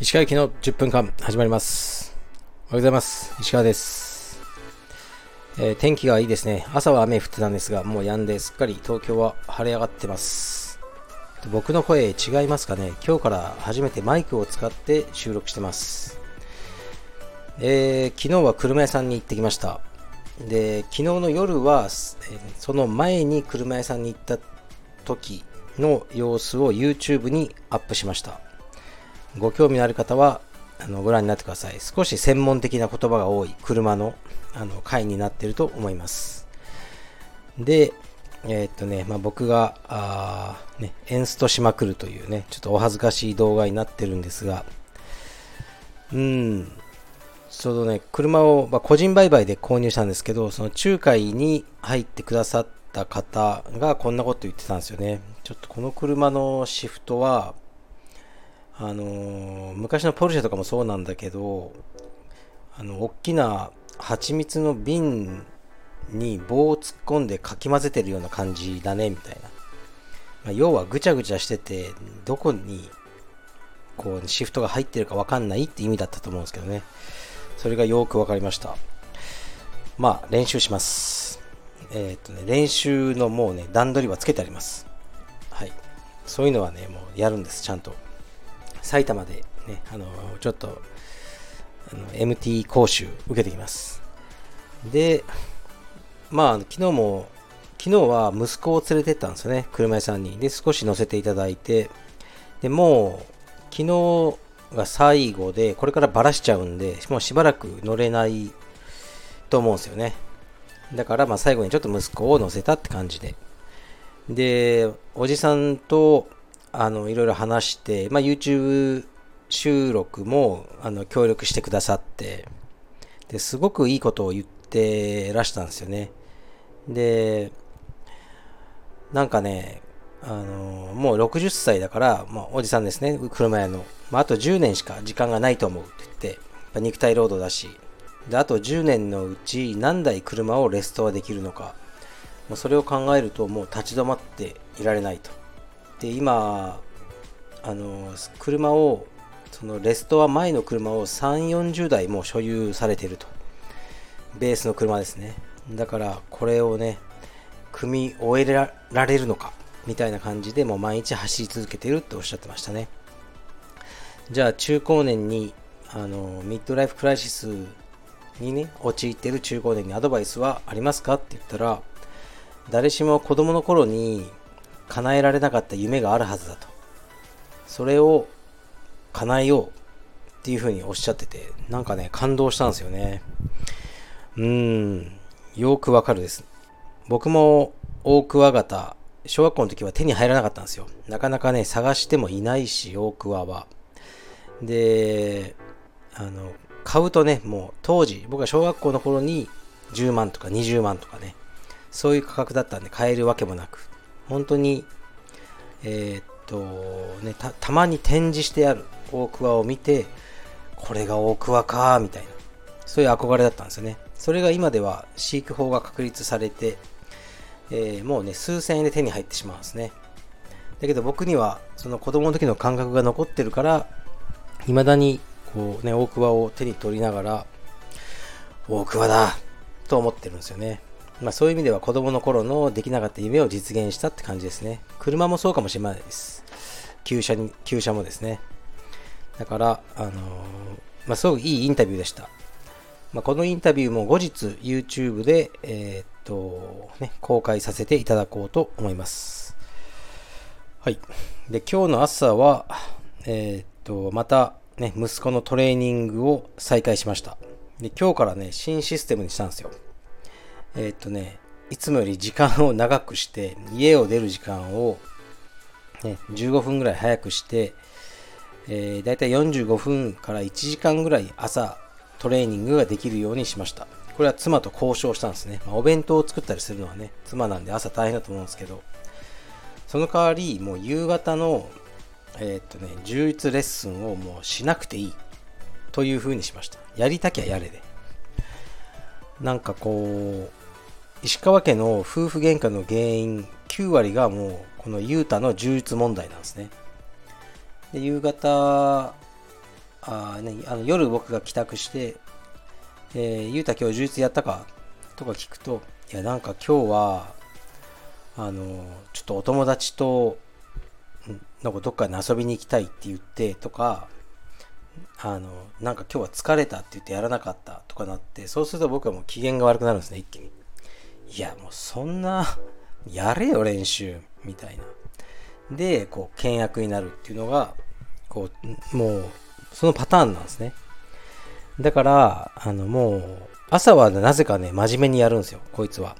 石川行きの10分間始まります。おはようございます。石川です。えー天気がいいですね。朝は雨降ってたんですが、もう止んですっかり東京は晴れ上がってます。僕の声違いますかね？今日から初めてマイクを使って収録してます。えー昨日は車屋さんに行ってきました。で、昨日の夜は、その前に車屋さんに行った時の様子を YouTube にアップしました。ご興味のある方はあのご覧になってください。少し専門的な言葉が多い車のあの回になってると思います。で、えーっとね、まあ、僕があー、ね、エンストしまくるというね、ちょっとお恥ずかしい動画になってるんですが、うん、ちょうどね、車を、まあ、個人売買で購入したんですけど、その仲介に入ってくださった方がこんなこと言ってたんですよね。ちょっとこの車のシフトは、あの昔のポルシェとかもそうなんだけど、あの、大きな蜂蜜の瓶に棒を突っ込んでかき混ぜてるような感じだね、みたいな。まあ、要はぐちゃぐちゃしてて、どこにこうシフトが入ってるかわかんないって意味だったと思うんですけどね。それがよくわかりました。まあ、練習します。えーっとね、練習のもうね、段取りはつけてあります。はい。そういうのはね、もうやるんです、ちゃんと。埼玉でね、あのちょっとあの MT 講習受けてきます。で、まあ、昨日も、昨日は息子を連れてったんですよね、車屋さんに。で、少し乗せていただいて、で、もう、昨日が最後で、これからバラしちゃうんで、もうしばらく乗れないと思うんですよね。だから、まあ、最後にちょっと息子を乗せたって感じで。で、おじさんと、あの、いろいろ話して、まあ、YouTube 収録も、あの、協力してくださって、で、すごくいいことを言ってらしたんですよね。で、なんかね、あの、もう60歳だから、まあ、おじさんですね、車屋の。まあ、あと10年しか時間がないと思うって言って、やっ肉体労働だし、で、あと10年のうち何台車をレストアできるのか、もうそれを考えるともう立ち止まっていられないと。で今あの車をそのレストア前の車を3 4 0台もう所有されていると。ベースの車ですね。だからこれをね組み終えられるのか。みたいな感じでもう毎日走り続けているっておっしゃってましたねじゃあ中高年にあのミッドライフクライシスにね陥ってる中高年にアドバイスはありますかって言ったら誰しも子供の頃に叶えられなかった夢があるはずだと。それを叶えようっていうふうにおっしゃってて、なんかね、感動したんですよね。うーん、よくわかるです。僕も大桑型、小学校の時は手に入らなかったんですよ。なかなかね、探してもいないし、大桑は。で、あの、買うとね、もう当時、僕が小学校の頃に10万とか20万とかね、そういう価格だったんで買えるわけもなく、本当に、えーっと、ねた、たまに展示してある大桑を見て、これが大桑か、みたいな。そういう憧れだったんですよね。それが今では飼育法が確立されて、えーもうね、数千円で手に入ってしまうんですね。だけど僕には、その子供の時の感覚が残ってるから、未だに、こうね、大桑を手に取りながら、大桑だと思ってるんですよね。まあそういう意味では子供の頃のできなかった夢を実現したって感じですね。車もそうかもしれないです。旧車に、旧車もですね。だから、あのーまあすごくいいインタビューでした。まあこのインタビューも後日 YouTube で、えーと、ね、公開させていただこうと思います。はい。で、今日の朝は、えーっと、またね、息子のトレーニングを再開しました。で、今日からね、新システムにしたんですよ。えーっとね、いつもより時間を長くして、家を出る時間を、ね、15分ぐらい早くして、えー、だいたい45分から1時間ぐらい朝トレーニングができるようにしました。これは妻と交渉したんですね。まあ、お弁当を作ったりするのはね、妻なんで朝大変だと思うんですけど、その代わり、もう夕方の、えーっとね、充実レッスンをもうしなくていいという風にしました。やりたきゃやれで。なんかこう、石川家の夫婦喧嘩の原因、9割がもうこのユータの充実問題なんですね。で夕方あ、ね、あの夜僕が帰宅して「えー、ゆうた今日充実やったか?」とか聞くと「いやなんか今日はあのちょっとお友達となんかどっかに遊びに行きたいって言ってとかあのなんか今日は疲れたって言ってやらなかったとかなってそうすると僕はもう機嫌が悪くなるんですね一気にいやもうそんなやれよ練習みたいなでこう倹約になるっていうのがこうもうそのパターンなんですねだからあのもう朝はなぜかね真面目にやるんですよこいつは。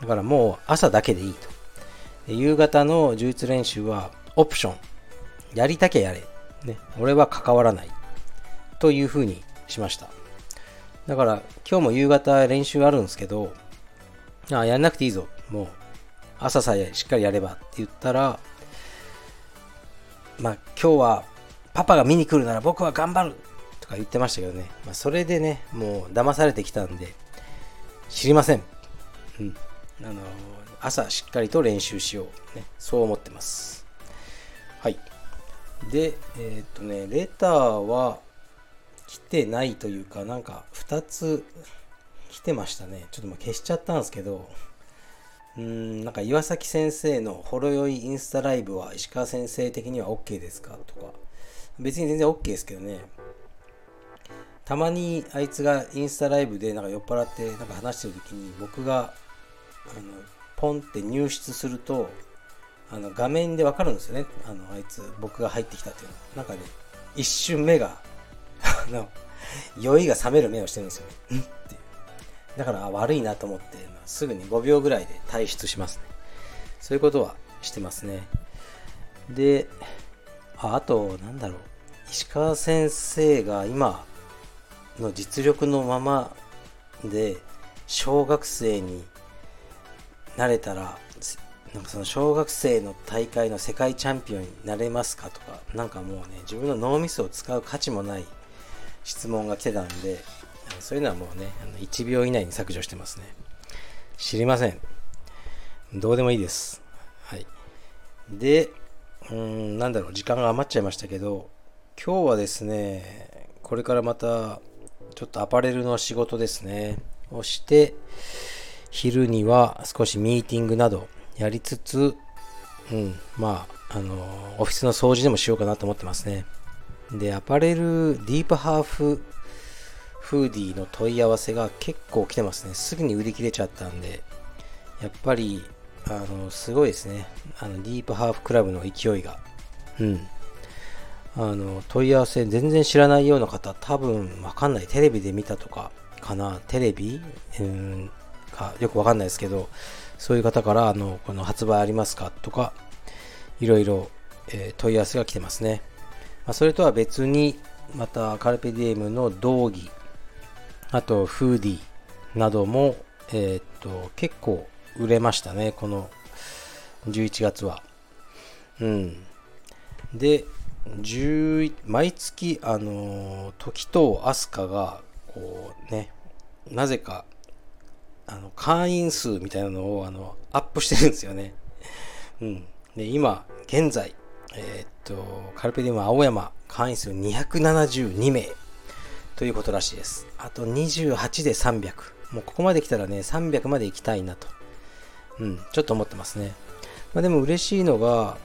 だからもう朝だけでいいと。夕方の充実練習はオプション。やりたきゃやれ、ね、俺は関わらない。というふうにしました。だから今日も夕方練習あるんですけどあやんなくていいぞ。もう朝さえしっかりやればって言ったらまあ今日はパパが見に来るなら僕は頑張る。とか言ってましたけどね、まあ、それでねもう騙されてきたんで知りません、うん、あの朝しっかりと練習しよう、ね、そう思ってます。はい。でえー、っとねレターは来てないというかなんか2つ来てましたね。ちょっともう消しちゃったんですけどうんなんか岩崎先生のほろ酔いインスタライブは石川先生的には OK ですか？とか。別に全然 OK ですけどね。たまにあいつがインスタライブでなんか酔っ払ってなんか話してる時に僕があのポンって入室するとあの画面でわかるんですよね。あのあいつ僕が入ってきたっていうの。なんかね一瞬目があの酔いが冷める目をしてるんですよね。ん？ってだから悪いなと思って、まあ、すぐに5秒ぐらいで退出しますね。そういうことはしてますね。でああとなんだろう。石川先生が今の実力のままで小学生になれたらなんかその小学生の大会の世界チャンピオンになれますかとかなんかもうね自分の脳みそを使う価値もない質問が来てたんでそういうのはもうね1秒以内に削除してますね。知りません。どうでもいいです。はい。でうんなんだろう時間が余っちゃいましたけど今日はですねこれからまたちょっとアパレルの仕事ですねをして昼には少しミーティングなどやりつつ、うん、まあ、あの、オフィスの掃除でもしようかなと思ってますね。で、アパレルディープハーフフーディーの問い合わせが結構来てますね。すぐに売り切れちゃったんで、やっぱり、あの、すごいですね。あの、ディープハーフクラブの勢いが。うん。あの、問い合わせ全然知らないような方、多分わかんない。テレビで見たとかかな。テレビ？うんか、よくわかんないですけど、そういう方から、あの、この発売ありますかとか、いろいろ、えー、問い合わせが来てますね。まあ、それとは別に、また、カルペディエムの道着、あと、フーディーなども、えー、っと、結構売れましたね、この11月は。うん。で、毎月、あの、時と飛鳥が、こうね、なぜかあの会員数みたいなのをあのアップしてるんですよね。うん、で今現在、えー、っとカルペディウム青山会員数272名ということらしいです。あと28で300。もうここまで来たらね、300まで行きたいなと。うん、ちょっと思ってますね。まあ、でも嬉しいのが、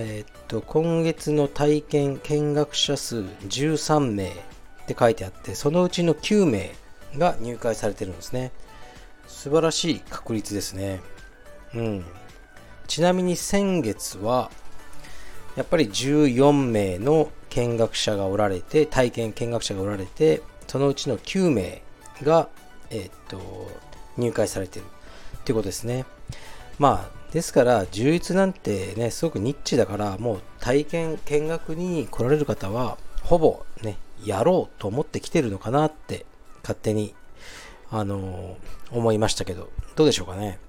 えー、っと、今月の体験見学者数13名って書いてあって、そのうちの9名が入会されてるんですね。素晴らしい確率ですね。うん。ちなみに先月は、やっぱり14名の見学者がおられて、体験見学者がおられて、そのうちの9名が、えー、っと、入会されてるっていうことですね。まあ、ですから、充実なんてね、すごくニッチだから、もう体験見学に来られる方は、ほぼね、やろうと思ってきてるのかなって、勝手にあの思いましたけど、どうでしょうかね。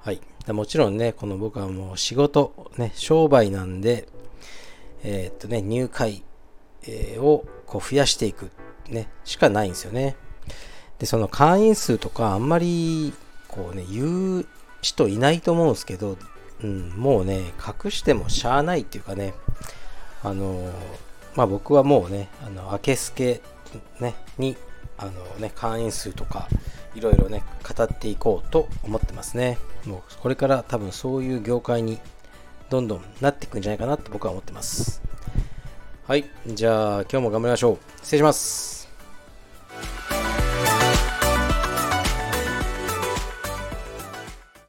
はい。もちろんね、この僕はもう仕事、ね、商売なんで、えー、っとね、入会、をこう増やしていく、ね、しかないんですよね。で、その会員数とかあんまり、こうね、言う人いないと思うんですけど、うん、もうね、隠してもしゃあないっていうかね、あの、まあ僕はもうね、あの、明けすけ、ね、に、あのね、会員数とか、いろいろね、語っていこうと思ってますね。もうこれから多分そういう業界にどんどんなっていくんじゃないかなと僕は思ってます。はい。じゃあ今日も頑張りましょう。失礼します。